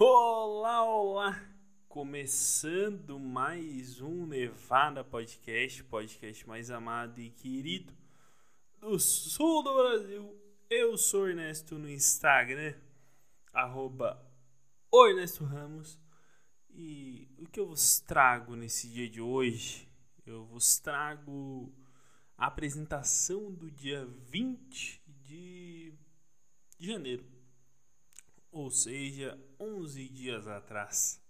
Olá, olá! Começando mais um Nevada Podcast, podcast mais amado e querido do sul do Brasil. Eu sou Ernesto no Instagram, arroba Ernesto Ramos. E o que eu vos trago nesse dia de hoje? Eu vos trago a apresentação do dia 20 de janeiro ou seja, 11 dias atrás.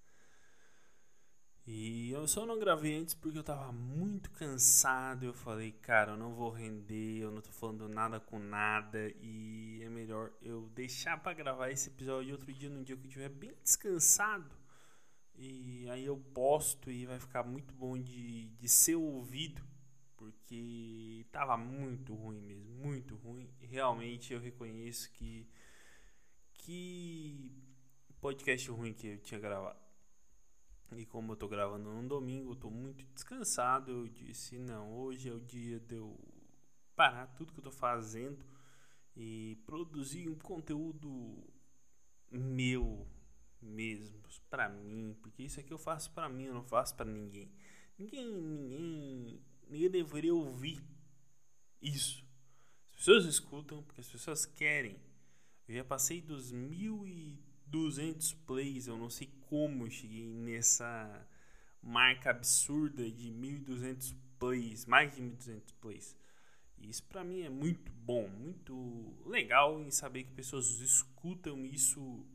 E eu só não gravei antes porque eu tava muito cansado. Eu falei, cara, eu não vou render, eu não tô falando nada com nada. E é melhor eu deixar para gravar esse episódio outro dia, num dia que eu estiver bem descansado. E aí eu posto e vai ficar muito bom de, de ser ouvido. Porque tava muito ruim mesmo, muito ruim. Realmente eu reconheço que que podcast ruim que eu tinha gravado. E como eu tô gravando no domingo, eu tô muito descansado. Eu disse: não, hoje é o dia de eu parar tudo que eu tô fazendo e produzir um conteúdo meu mesmo, para mim, porque isso aqui eu faço para mim, eu não faço para ninguém. Ninguém, ninguém, ninguém deveria ouvir isso. As pessoas escutam porque as pessoas querem. Eu já passei dos 1.200 plays, eu não sei como eu cheguei nessa marca absurda de 1.200 plays, mais de 1.200 plays. Isso para mim é muito bom, muito legal em saber que pessoas escutam isso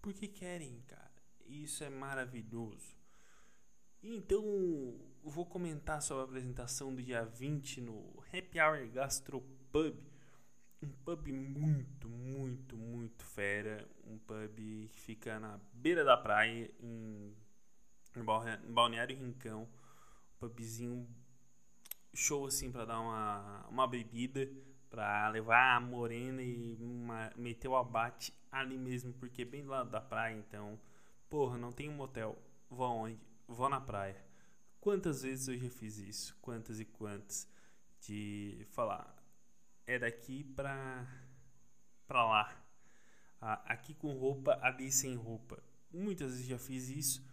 porque querem, cara. Isso é maravilhoso. Então, vou comentar sobre a apresentação do dia 20 no Happy Hour Gastropub pub muito, muito, muito fera. Um pub que fica na beira da praia, em, em Balneário Rincão. Um pubzinho show assim para dar uma, uma bebida, para levar a morena e uma, meter o abate ali mesmo, porque é bem do lado da praia. Então, porra, não tem um motel. Vou aonde? Vou na praia. Quantas vezes eu já fiz isso? Quantas e quantas? De falar, é daqui pra, pra lá. Aqui com roupa, ali sem roupa. Muitas vezes já fiz isso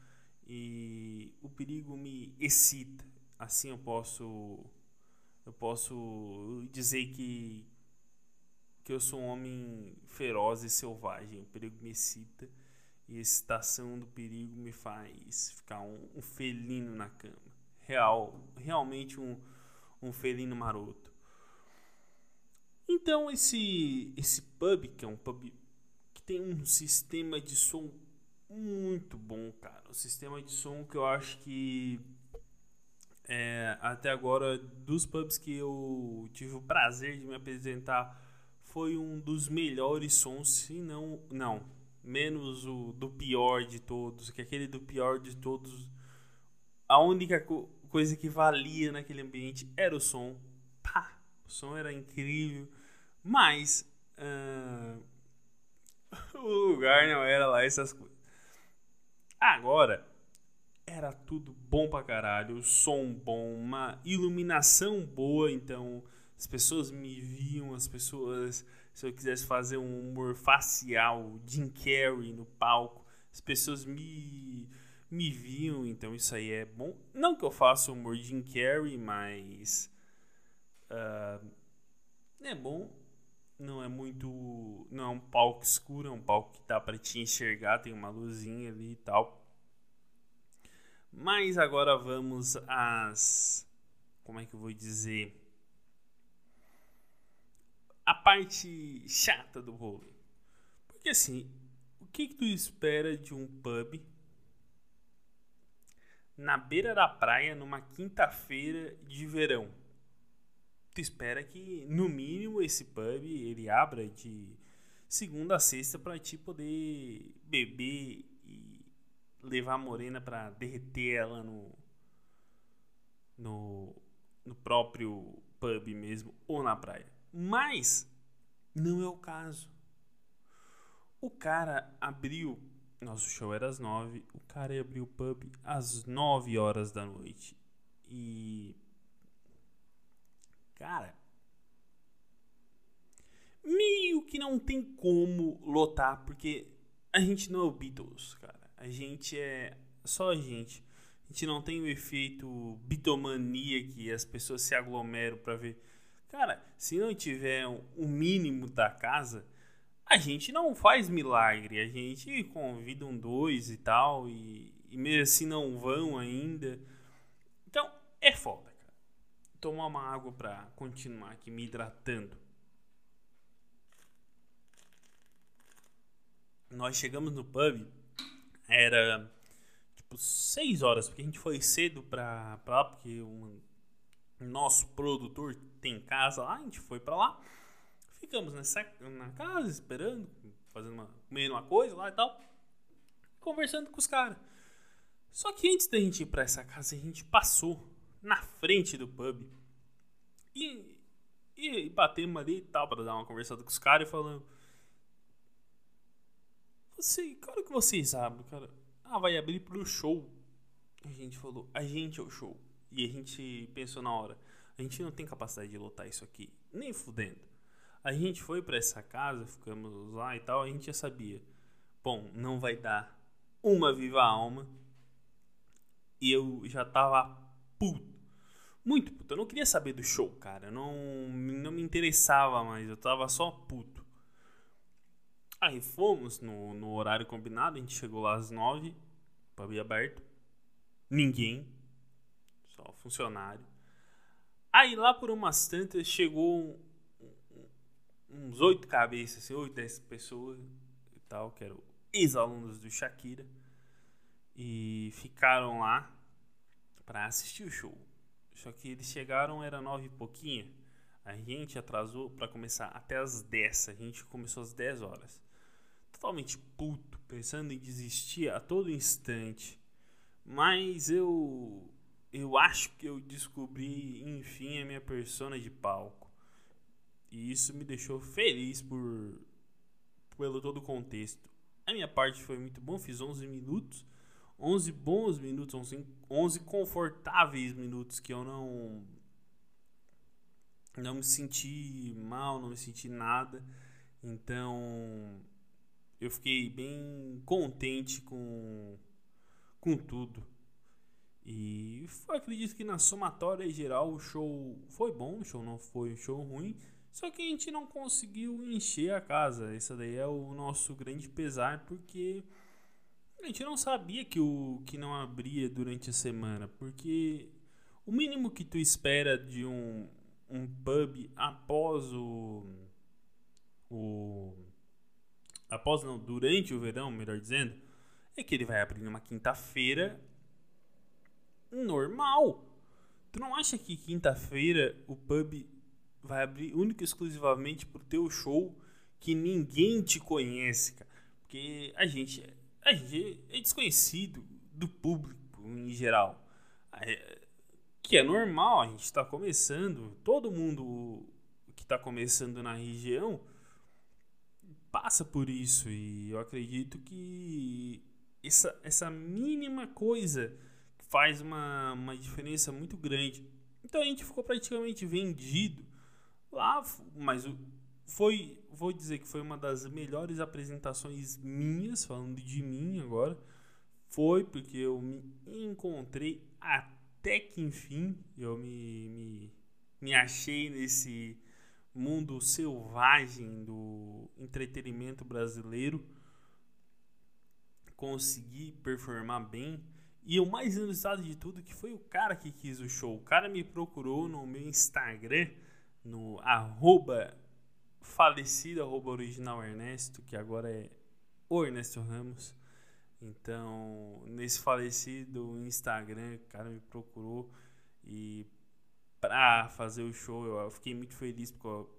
e o perigo me excita. Assim eu posso eu posso dizer que que eu sou um homem feroz e selvagem. O perigo me excita e a excitação do perigo me faz ficar um, um felino na cama. Real, realmente um, um felino maroto. Então esse esse pub, que é um pub que tem um sistema de som muito bom, cara. O sistema de som que eu acho que é, até agora dos pubs que eu tive o prazer de me apresentar foi um dos melhores sons, se não, não, menos o do pior de todos, que aquele do pior de todos, a única co coisa que valia naquele ambiente era o som. Pá, o som era incrível mas uh, o lugar não era lá essas coisas. Agora era tudo bom pra caralho, som bom, uma iluminação boa, então as pessoas me viam, as pessoas, se eu quisesse fazer um humor facial, Jim Carrey no palco, as pessoas me me viam, então isso aí é bom. Não que eu faça humor Jim Carrey, mas uh, é bom não é muito. Não é um palco escuro, é um palco que dá para te enxergar, tem uma luzinha ali e tal. Mas agora vamos às. Como é que eu vou dizer? A parte chata do rolê. Porque assim, o que, que tu espera de um pub na beira da praia numa quinta-feira de verão? Tu espera que no mínimo esse pub ele abra de segunda a sexta para ti poder beber e levar a morena para derreter ela no, no no próprio pub mesmo ou na praia. Mas não é o caso. O cara abriu, nosso show era às nove, o cara abriu o pub às nove horas da noite. E Cara, meio que não tem como lotar, porque a gente não é o Beatles, cara. A gente é só a gente. A gente não tem o efeito bitomania que as pessoas se aglomeram para ver. Cara, se não tiver o mínimo da casa, a gente não faz milagre. A gente convida um dois e tal, e, e mesmo assim não vão ainda. Então, é foda. Tomar uma água pra continuar aqui me hidratando. Nós chegamos no pub, era tipo 6 horas, porque a gente foi cedo pra, pra lá, porque o nosso produtor tem casa lá, a gente foi pra lá. Ficamos nessa, na casa esperando, fazendo uma, comendo uma coisa lá e tal, conversando com os caras. Só que antes da gente ir pra essa casa, a gente passou na frente do pub e, e, e batemos ali e tal, pra dar uma conversada com os caras e falando. Você, cara, que vocês sabem, cara? Ah, vai abrir pro show. A gente falou, a gente é o show. E a gente pensou na hora, a gente não tem capacidade de lotar isso aqui, nem fudendo. A gente foi para essa casa, ficamos lá e tal, a gente já sabia. Bom, não vai dar uma viva alma. E eu já tava puto. Muito puto. Eu não queria saber do show, cara. Não, não me interessava mais. Eu tava só puto. Aí fomos no, no horário combinado. A gente chegou lá às nove. Pub aberto. Ninguém. Só funcionário. Aí lá por umas tantas chegou uns oito cabeças, assim, oito, dez pessoas e tal, que eram ex-alunos do Shakira. E ficaram lá para assistir o show. Só que eles chegaram, era nove e pouquinho. A gente atrasou para começar até as dez. A gente começou às dez horas. Totalmente puto, pensando em desistir a todo instante. Mas eu eu acho que eu descobri, enfim, a minha persona de palco. E isso me deixou feliz por pelo todo o contexto. A minha parte foi muito bom, fiz 11 minutos. 11 bons minutos, 11, 11 confortáveis minutos que eu não não me senti mal, não me senti nada. Então, eu fiquei bem contente com com tudo. E acredito que na somatória geral o show foi bom, o show não foi um show ruim. Só que a gente não conseguiu encher a casa. Esse daí é o nosso grande pesar, porque a gente não sabia que o que não abria durante a semana. Porque o mínimo que tu espera de um, um pub após o. o após não, durante o verão, melhor dizendo, é que ele vai abrir numa quinta-feira normal. Tu não acha que quinta-feira o pub vai abrir única e exclusivamente pro teu show que ninguém te conhece, cara. Porque a gente, a gente é desconhecido do público em geral. É, que é normal, a gente está começando, todo mundo que está começando na região passa por isso e eu acredito que essa, essa mínima coisa faz uma, uma diferença muito grande. Então a gente ficou praticamente vendido Lá, mas foi, vou dizer que foi uma das melhores apresentações minhas, falando de mim agora. Foi porque eu me encontrei até que enfim, eu me, me, me achei nesse mundo selvagem do entretenimento brasileiro. Consegui performar bem. E o mais inusitado de tudo que foi o cara que quis o show. O cara me procurou no meu Instagram no arroba falecido, arroba original Ernesto, que agora é o Ernesto Ramos. Então, nesse falecido Instagram, o cara me procurou e pra fazer o show, eu fiquei muito feliz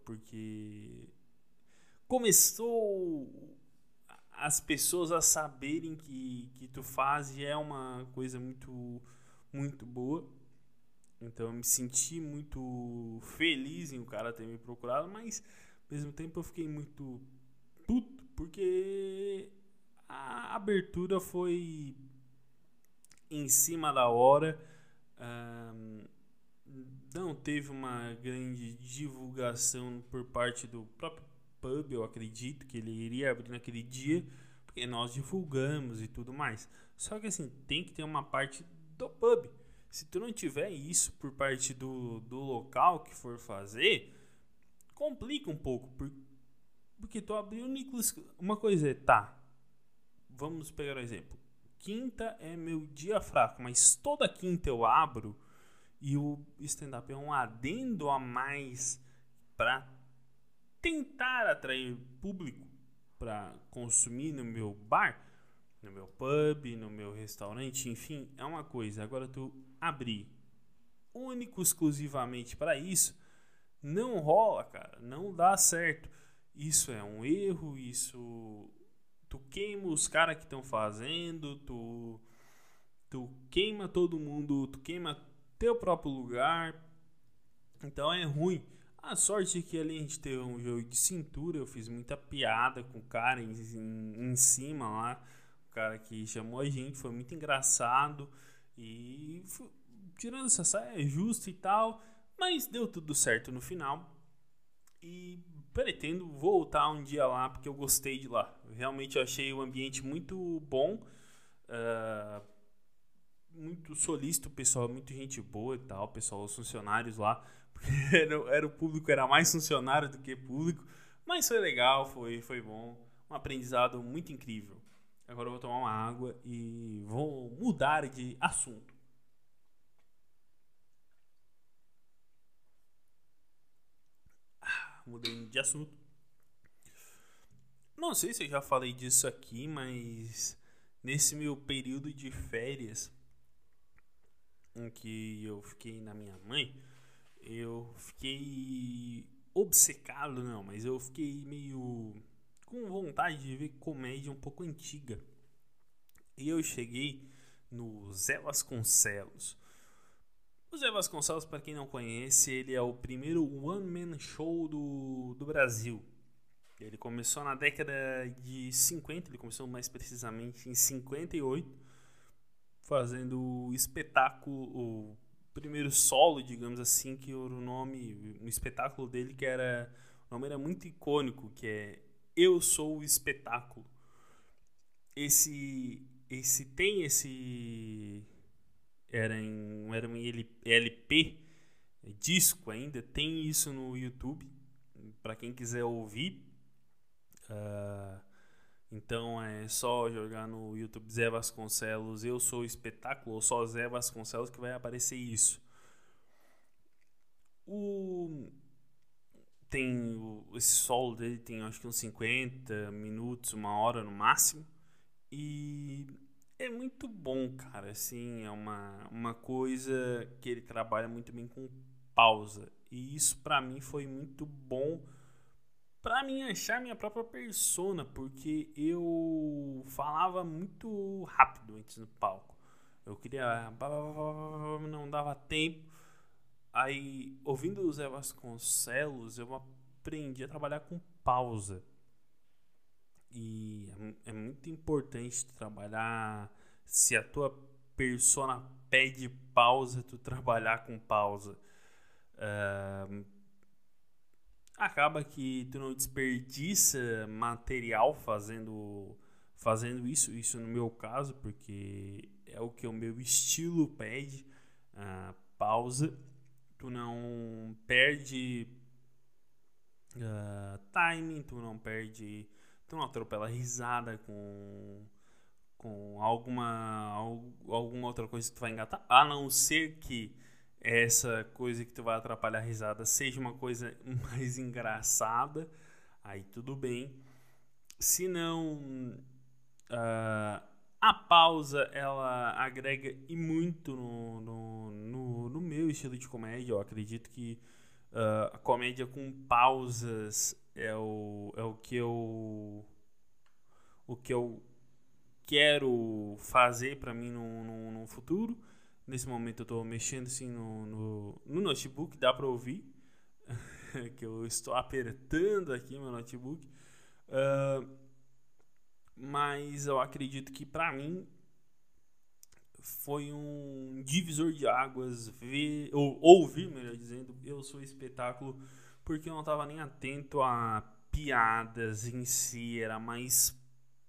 porque começou as pessoas a saberem que, que tu faz e é uma coisa muito muito boa. Então eu me senti muito feliz em o cara ter me procurado, mas mesmo tempo eu fiquei muito puto porque a abertura foi em cima da hora. Um, não teve uma grande divulgação por parte do próprio pub, eu acredito que ele iria abrir naquele dia, porque nós divulgamos e tudo mais. Só que assim, tem que ter uma parte do pub. Se tu não tiver isso por parte do, do local que for fazer, complica um pouco. Porque tu abriu o Nicolas. Uma coisa é, tá. Vamos pegar um exemplo. Quinta é meu dia fraco, mas toda quinta eu abro e o stand-up é um adendo a mais para tentar atrair público para consumir no meu bar, no meu pub, no meu restaurante, enfim, é uma coisa. Agora tu abrir único exclusivamente para isso, não rola, cara, não dá certo. Isso é um erro, isso tu queima os caras que estão fazendo, tu tu queima todo mundo, tu queima teu próprio lugar. Então é ruim. A sorte é que ali a gente teve um jogo de cintura, eu fiz muita piada com o cara em, em, cima lá, o cara que chamou a gente, foi muito engraçado e foi, tirando essa saia é justo e tal, mas deu tudo certo no final e pretendo voltar um dia lá porque eu gostei de lá. Realmente eu achei o ambiente muito bom, uh, muito solícito, pessoal, muito gente boa e tal, pessoal, os funcionários lá era, era o público, era mais funcionário do que público. Mas foi legal, foi, foi bom. Um aprendizado muito incrível. Agora eu vou tomar uma água e vou mudar de assunto. Ah, mudei de assunto. Não sei se eu já falei disso aqui, mas nesse meu período de férias em que eu fiquei na minha mãe, eu fiquei obcecado, não, mas eu fiquei meio com vontade de ver comédia um pouco antiga. E eu cheguei no Zé Vasconcelos. O Zé Vasconcelos, para quem não conhece, ele é o primeiro one-man show do, do Brasil. Ele começou na década de 50, ele começou mais precisamente em 58, fazendo o espetáculo, primeiro solo, digamos assim, que o nome, um espetáculo dele que era, o nome era muito icônico, que é Eu Sou o Espetáculo. Esse, esse tem esse era em era um LP disco ainda tem isso no YouTube para quem quiser ouvir. Uh, então é só jogar no YouTube Zé Vasconcelos, eu sou espetáculo, ou só Zé Vasconcelos que vai aparecer isso. O tem o, esse solo dele tem acho que uns 50 minutos, uma hora no máximo. E é muito bom, cara, assim, é uma, uma coisa que ele trabalha muito bem com pausa. E isso para mim foi muito bom para mim achar minha própria persona, porque eu falava muito rápido antes no palco. Eu queria. Não dava tempo. Aí, ouvindo o Zé Vasconcelos, eu aprendi a trabalhar com pausa. E é, é muito importante trabalhar. Se a tua persona pede pausa, tu trabalhar com pausa. Uh, acaba que tu não desperdiça material fazendo fazendo isso, isso no meu caso, porque é o que o meu estilo pede, uh, pausa, tu não perde uh, timing, tu não perde, não atropela risada com com alguma alguma outra coisa que tu vai engatar, a não ser que essa coisa que tu vai atrapalhar a risada seja uma coisa mais engraçada, aí tudo bem. Se não, uh, a pausa ela agrega e muito no, no, no, no, meu estilo de comédia. Eu acredito que uh, a comédia com pausas é o, é o que eu o que eu quero fazer para mim no, no, no futuro. Nesse momento eu estou mexendo assim no, no, no notebook, dá para ouvir que eu estou apertando aqui meu notebook. Uh, mas eu acredito que para mim foi um divisor de águas ver ou ouvir, melhor dizendo, eu sou espetáculo porque eu não estava nem atento a piadas em si, era mais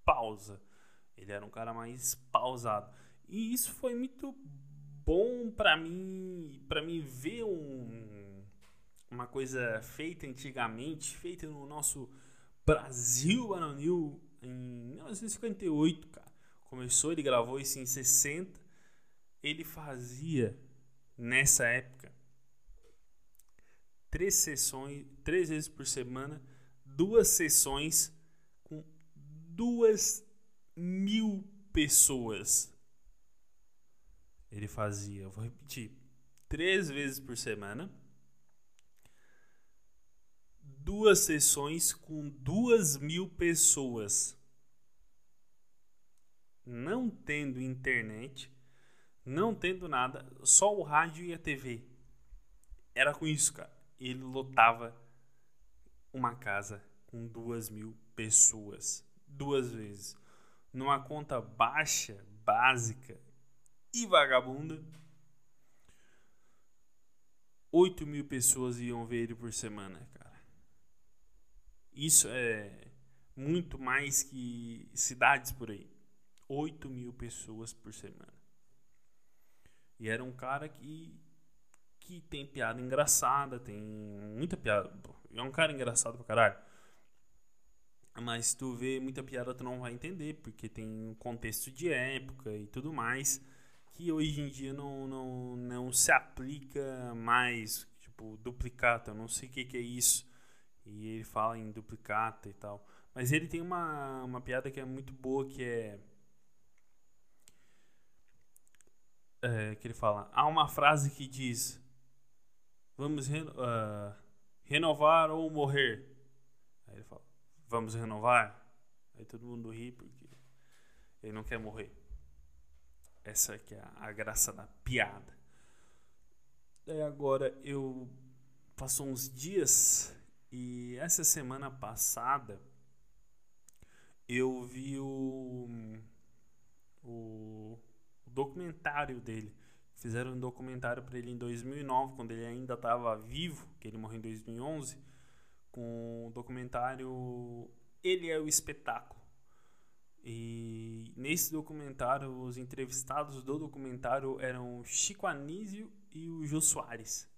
pausa. Ele era um cara mais pausado. E isso foi muito bom para mim, para mim ver um, uma coisa feita antigamente, feita no nosso Brasil Baronil em 1958, cara. Começou, ele gravou isso em 60. Ele fazia nessa época três sessões, três vezes por semana, duas sessões com duas mil pessoas. Ele fazia, vou repetir, três vezes por semana, duas sessões com duas mil pessoas. Não tendo internet, não tendo nada, só o rádio e a TV. Era com isso, cara. Ele lotava uma casa com duas mil pessoas. Duas vezes. Numa conta baixa, básica e vagabunda. 8 mil pessoas iam ver ele por semana, cara. Isso é muito mais que cidades por aí. 8 mil pessoas por semana. E era um cara que, que tem piada engraçada, tem muita piada. É um cara engraçado pra caralho. Mas se tu vê muita piada, tu não vai entender, porque tem um contexto de época e tudo mais que hoje em dia não, não, não se aplica mais. Tipo, duplicata, eu não sei o que, que é isso. E ele fala em duplicata e tal. Mas ele tem uma, uma piada que é muito boa, que é é, que ele fala, há uma frase que diz, vamos reno, uh, renovar ou morrer. Aí ele fala, vamos renovar. Aí todo mundo ri porque ele não quer morrer. Essa que é a, graça da piada. Daí agora eu passou uns dias e essa semana passada eu vi o, o documentário dele. Fizeram um documentário para ele em 2009, quando ele ainda estava vivo, que ele morreu em 2011, com o documentário Ele é o Espetáculo. E nesse documentário, os entrevistados do documentário eram Chico Anísio e o Jô Soares.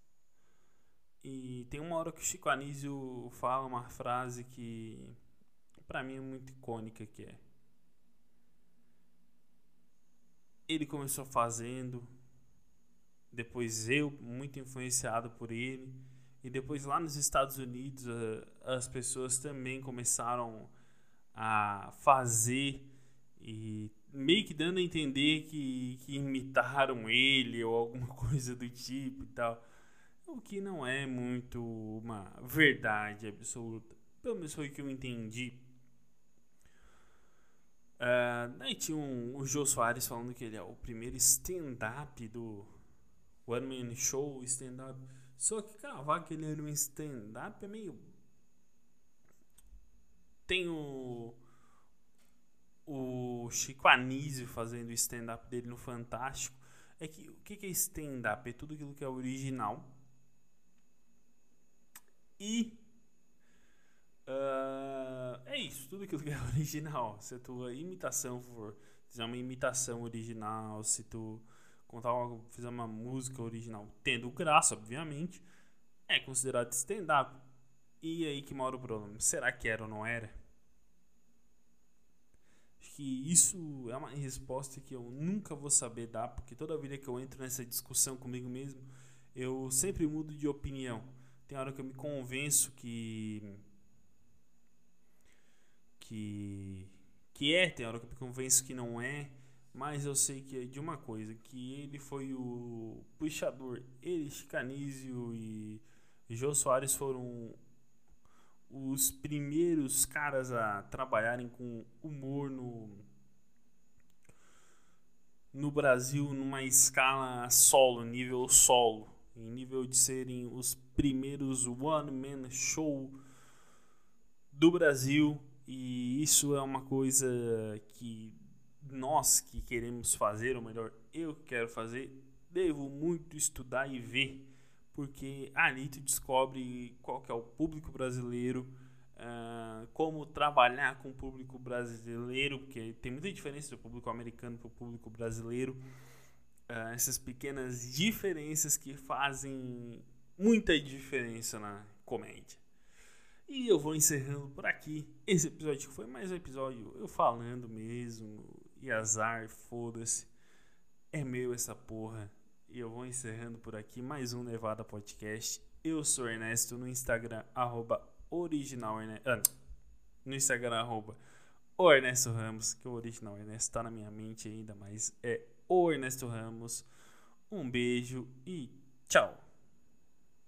E tem uma hora que o Chico Anísio fala uma frase que para mim é muito icônica que é ele começou fazendo, depois eu, muito influenciado por ele, e depois lá nos Estados Unidos as pessoas também começaram a fazer e meio que dando a entender que, que imitaram ele ou alguma coisa do tipo e tal. O que não é muito uma verdade absoluta. Pelo menos foi o que eu entendi Uh, tinha um, o Jô Soares falando que ele é o primeiro stand-up do One Man Show, stand-up. Só que cravar que ele era um stand-up é meio. Tem o. O Chico Anísio fazendo o stand-up dele no Fantástico. É que o que é stand-up? É tudo aquilo que é original. E Uh, é isso, tudo aquilo que é original. Se a tua imitação for fizer uma imitação original, se tu contar uma música original, tendo graça, obviamente, é considerado stand-up. E aí que mora o problema. Será que era ou não era? Acho que isso é uma resposta que eu nunca vou saber dar, porque toda vida que eu entro nessa discussão comigo mesmo, eu sempre mudo de opinião. Tem hora que eu me convenço que que que é, tem hora que eu me convenço que não é, mas eu sei que é de uma coisa, que ele foi o puxador, ele, Chicanísio e Jô Soares foram os primeiros caras a trabalharem com humor no no Brasil numa escala solo, nível solo, em nível de serem os primeiros one man show do Brasil. E isso é uma coisa que nós que queremos fazer, ou melhor, eu quero fazer, devo muito estudar e ver, porque ali tu descobre qual que é o público brasileiro, uh, como trabalhar com o público brasileiro, porque tem muita diferença do público americano para o público brasileiro. Uh, essas pequenas diferenças que fazem muita diferença na comédia. E eu vou encerrando por aqui. Esse episódio foi mais um episódio eu falando mesmo. E azar, foda-se. É meu essa porra. E eu vou encerrando por aqui mais um Nevada Podcast. Eu sou Ernesto no Instagram, arroba original Ernesto. Ah, no Instagram, arroba o Ernesto Ramos, que o original Ernesto tá na minha mente ainda, mas é o Ernesto Ramos. Um beijo e tchau.